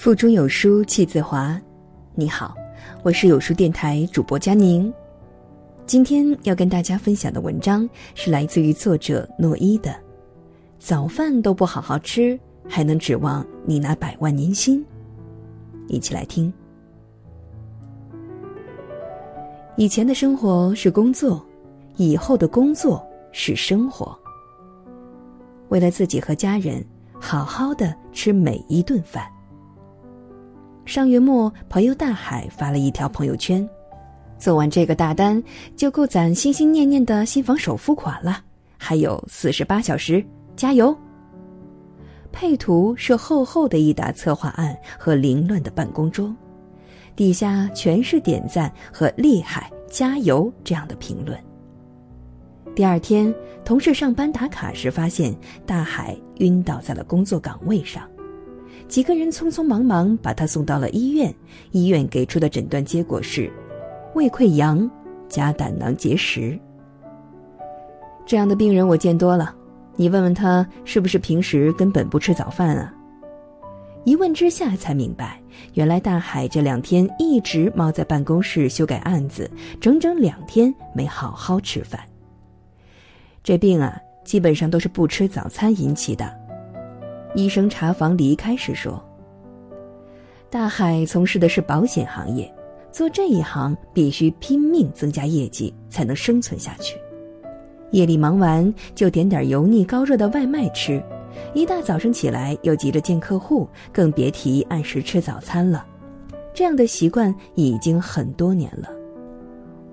腹中有书气自华。你好，我是有书电台主播佳宁。今天要跟大家分享的文章是来自于作者诺伊的。早饭都不好好吃，还能指望你拿百万年薪？一起来听。以前的生活是工作，以后的工作是生活。为了自己和家人，好好的吃每一顿饭。上月末，朋友大海发了一条朋友圈：“做完这个大单，就够攒心心念念的新房首付款了，还有四十八小时，加油！”配图是厚厚的一沓策划案和凌乱的办公桌，底下全是点赞和“厉害”“加油”这样的评论。第二天，同事上班打卡时发现，大海晕倒在了工作岗位上。几个人匆匆忙忙把他送到了医院，医院给出的诊断结果是胃溃疡加胆囊结石。这样的病人我见多了，你问问他是不是平时根本不吃早饭啊？一问之下才明白，原来大海这两天一直猫在办公室修改案子，整整两天没好好吃饭。这病啊，基本上都是不吃早餐引起的。医生查房离开时说：“大海从事的是保险行业，做这一行必须拼命增加业绩才能生存下去。夜里忙完就点点油腻高热的外卖吃，一大早上起来又急着见客户，更别提按时吃早餐了。这样的习惯已经很多年了。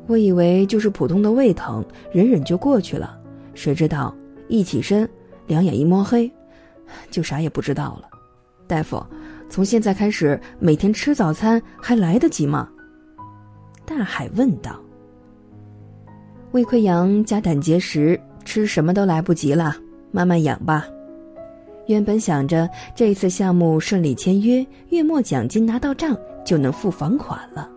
我以为就是普通的胃疼，忍忍就过去了，谁知道一起身，两眼一摸黑。”就啥也不知道了，大夫，从现在开始每天吃早餐还来得及吗？大海问道。胃溃疡加胆结石，吃什么都来不及了，慢慢养吧。原本想着这次项目顺利签约，月末奖金拿到账就能付房款了，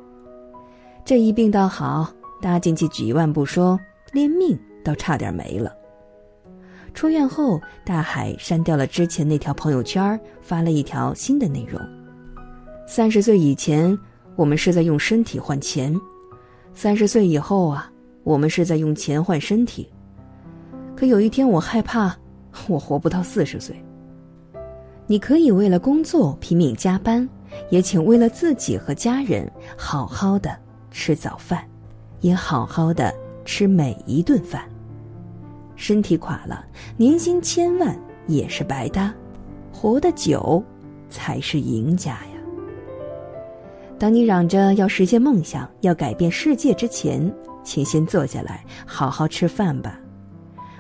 这一病倒好，搭进去几万不说，连命都差点没了。出院后，大海删掉了之前那条朋友圈，发了一条新的内容：三十岁以前，我们是在用身体换钱；三十岁以后啊，我们是在用钱换身体。可有一天，我害怕我活不到四十岁。你可以为了工作拼命加班，也请为了自己和家人好好的吃早饭，也好好的吃每一顿饭。身体垮了，年薪千万也是白搭，活得久，才是赢家呀。当你嚷着要实现梦想、要改变世界之前，请先坐下来好好吃饭吧。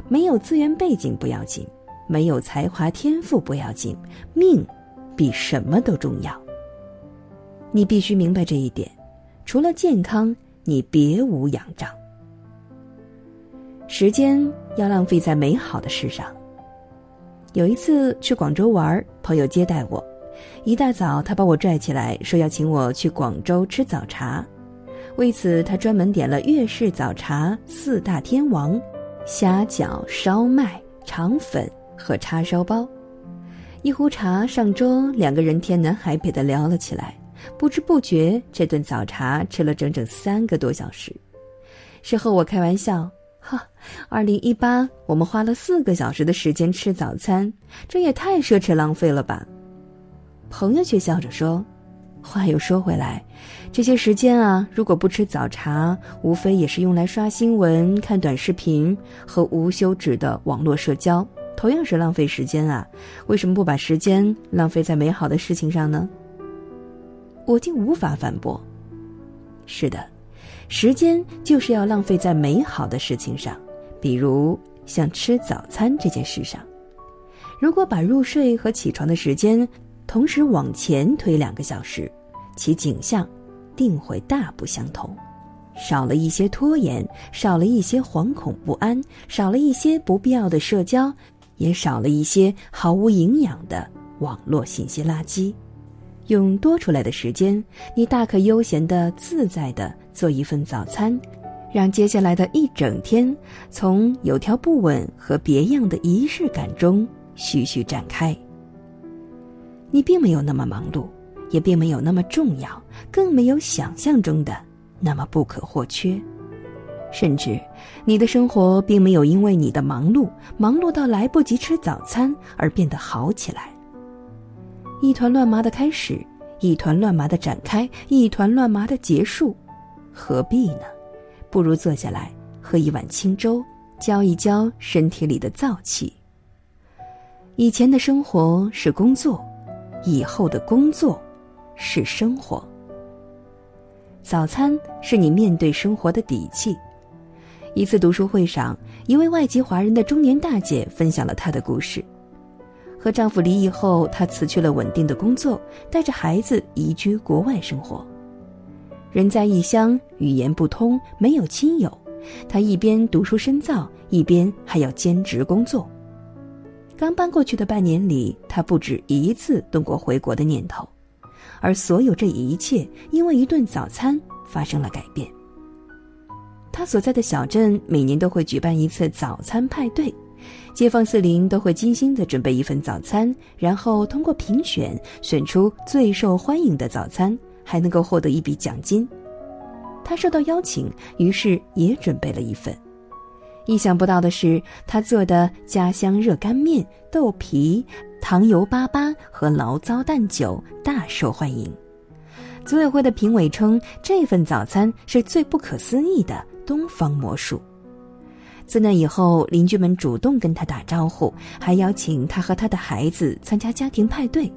没有资源背景不要紧，没有才华天赋不要紧，命比什么都重要。你必须明白这一点，除了健康，你别无仰仗。时间要浪费在美好的事上。有一次去广州玩，朋友接待我，一大早他把我拽起来，说要请我去广州吃早茶。为此，他专门点了粤式早茶四大天王：虾饺、烧麦、肠粉和叉烧包。一壶茶上桌，两个人天南海北的聊了起来。不知不觉，这顿早茶吃了整整三个多小时。事后我开玩笑。哈，二零一八，我们花了四个小时的时间吃早餐，这也太奢侈浪费了吧？朋友却笑着说：“话又说回来，这些时间啊，如果不吃早茶，无非也是用来刷新闻、看短视频和无休止的网络社交，同样是浪费时间啊！为什么不把时间浪费在美好的事情上呢？”我竟无法反驳。是的。时间就是要浪费在美好的事情上，比如像吃早餐这件事上。如果把入睡和起床的时间同时往前推两个小时，其景象定会大不相同。少了一些拖延，少了一些惶恐不安，少了一些不必要的社交，也少了一些毫无营养的网络信息垃圾。用多出来的时间，你大可悠闲的、自在的做一份早餐，让接下来的一整天从有条不紊和别样的仪式感中徐徐展开。你并没有那么忙碌，也并没有那么重要，更没有想象中的那么不可或缺。甚至，你的生活并没有因为你的忙碌，忙碌到来不及吃早餐而变得好起来。一团乱麻的开始，一团乱麻的展开，一团乱麻的结束，何必呢？不如坐下来喝一碗清粥，浇一浇身体里的燥气。以前的生活是工作，以后的工作是生活。早餐是你面对生活的底气。一次读书会上，一位外籍华人的中年大姐分享了她的故事。和丈夫离异后，她辞去了稳定的工作，带着孩子移居国外生活。人在异乡，语言不通，没有亲友，她一边读书深造，一边还要兼职工作。刚搬过去的半年里，她不止一次动过回国的念头，而所有这一切，因为一顿早餐发生了改变。他所在的小镇每年都会举办一次早餐派对，街坊四邻都会精心的准备一份早餐，然后通过评选选出最受欢迎的早餐，还能够获得一笔奖金。他受到邀请，于是也准备了一份。意想不到的是，他做的家乡热干面、豆皮、糖油粑粑和醪糟蛋酒大受欢迎。组委会的评委称，这份早餐是最不可思议的。东方魔术。自那以后，邻居们主动跟他打招呼，还邀请他和他的孩子参加家庭派对。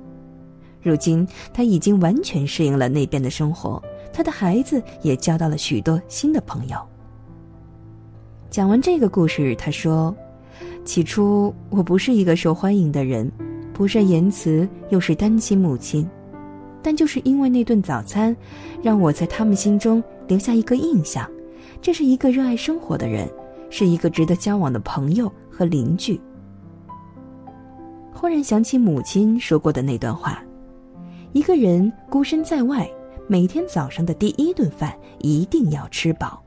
如今，他已经完全适应了那边的生活，他的孩子也交到了许多新的朋友。讲完这个故事，他说：“起初我不是一个受欢迎的人，不善言辞，又是单亲母亲，但就是因为那顿早餐，让我在他们心中留下一个印象。”这是一个热爱生活的人，是一个值得交往的朋友和邻居。忽然想起母亲说过的那段话：一个人孤身在外，每天早上的第一顿饭一定要吃饱，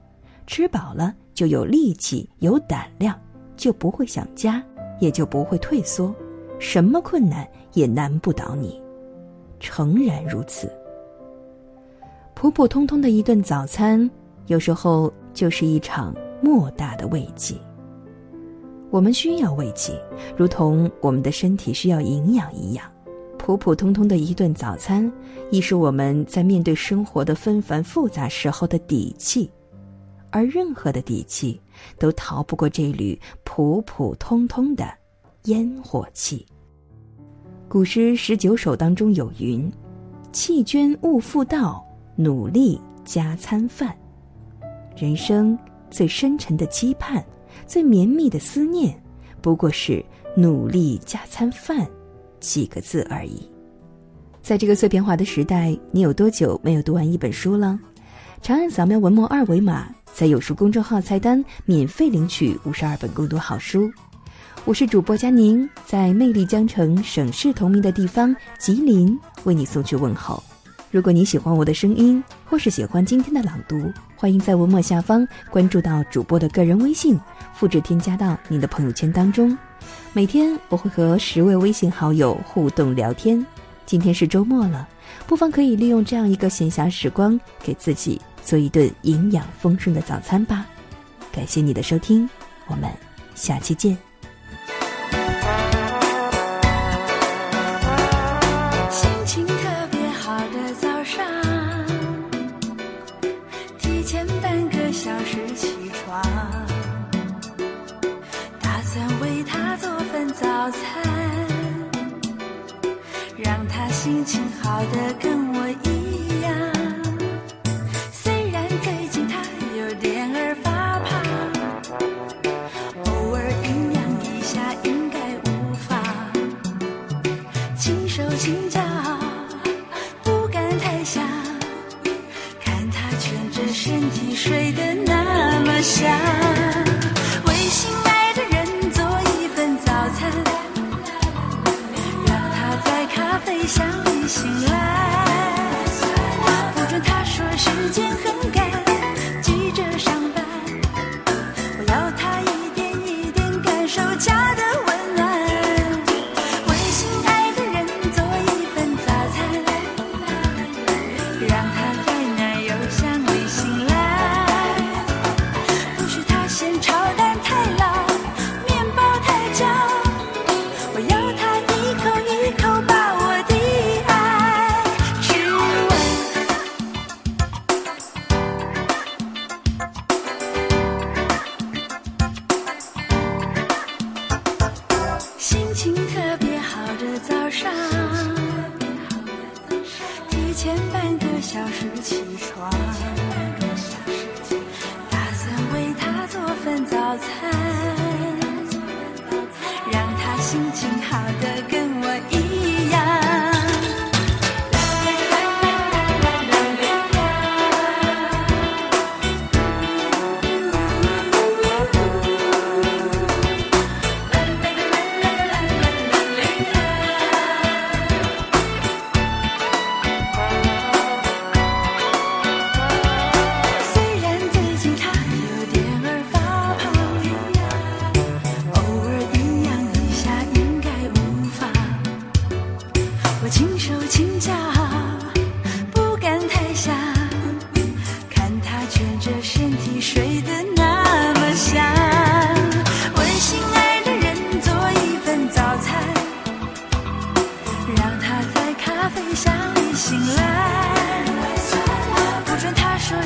吃饱了就有力气、有胆量，就不会想家，也就不会退缩，什么困难也难不倒你。诚然如此。普普通通的一顿早餐，有时候。就是一场莫大的慰藉。我们需要慰藉，如同我们的身体需要营养一样。普普通通的一顿早餐，亦是我们在面对生活的纷繁复杂时候的底气。而任何的底气，都逃不过这缕普普通通的烟火气。古诗十九首当中有云：“弃捐勿复道，努力加餐饭。”人生最深沉的期盼，最绵密的思念，不过是努力加餐饭几个字而已。在这个碎片化的时代，你有多久没有读完一本书了？长按扫描文末二维码，在有书公众号菜单免费领取五十二本共读好书。我是主播佳宁，在魅力江城、省市同名的地方吉林，为你送去问候。如果你喜欢我的声音，或是喜欢今天的朗读，欢迎在文末下方关注到主播的个人微信，复制添加到你的朋友圈当中。每天我会和十位微信好友互动聊天。今天是周末了，不妨可以利用这样一个闲暇时光，给自己做一顿营养丰盛的早餐吧。感谢你的收听，我们下期见。好的早餐，让他心情。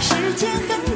时间很